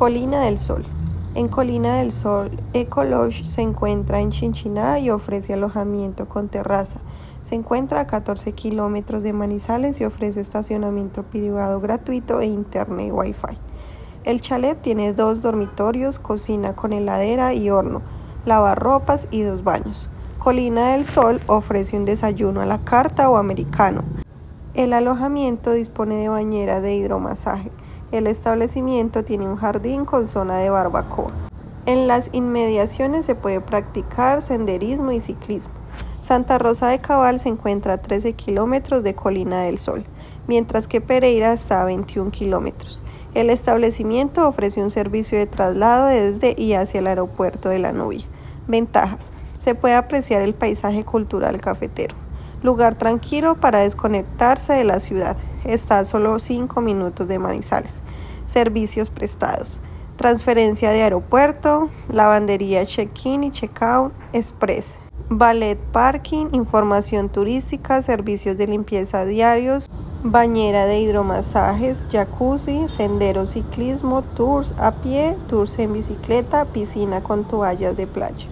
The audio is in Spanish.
Colina del Sol. En Colina del Sol, Ecolodge se encuentra en Chinchiná y ofrece alojamiento con terraza. Se encuentra a 14 kilómetros de Manizales y ofrece estacionamiento privado gratuito e internet Wi-Fi. El chalet tiene dos dormitorios, cocina con heladera y horno, lavarropas y dos baños. Colina del Sol ofrece un desayuno a la carta o americano. El alojamiento dispone de bañera de hidromasaje. El establecimiento tiene un jardín con zona de barbacoa. En las inmediaciones se puede practicar senderismo y ciclismo. Santa Rosa de Cabal se encuentra a 13 kilómetros de Colina del Sol, mientras que Pereira está a 21 kilómetros. El establecimiento ofrece un servicio de traslado desde y hacia el aeropuerto de la Nubia. Ventajas. Se puede apreciar el paisaje cultural cafetero. Lugar tranquilo para desconectarse de la ciudad. Está a solo 5 minutos de Manizales. Servicios prestados. Transferencia de aeropuerto, lavandería check-in y check-out express. Ballet parking, información turística, servicios de limpieza diarios, bañera de hidromasajes, jacuzzi, sendero ciclismo, tours a pie, tours en bicicleta, piscina con toallas de playa.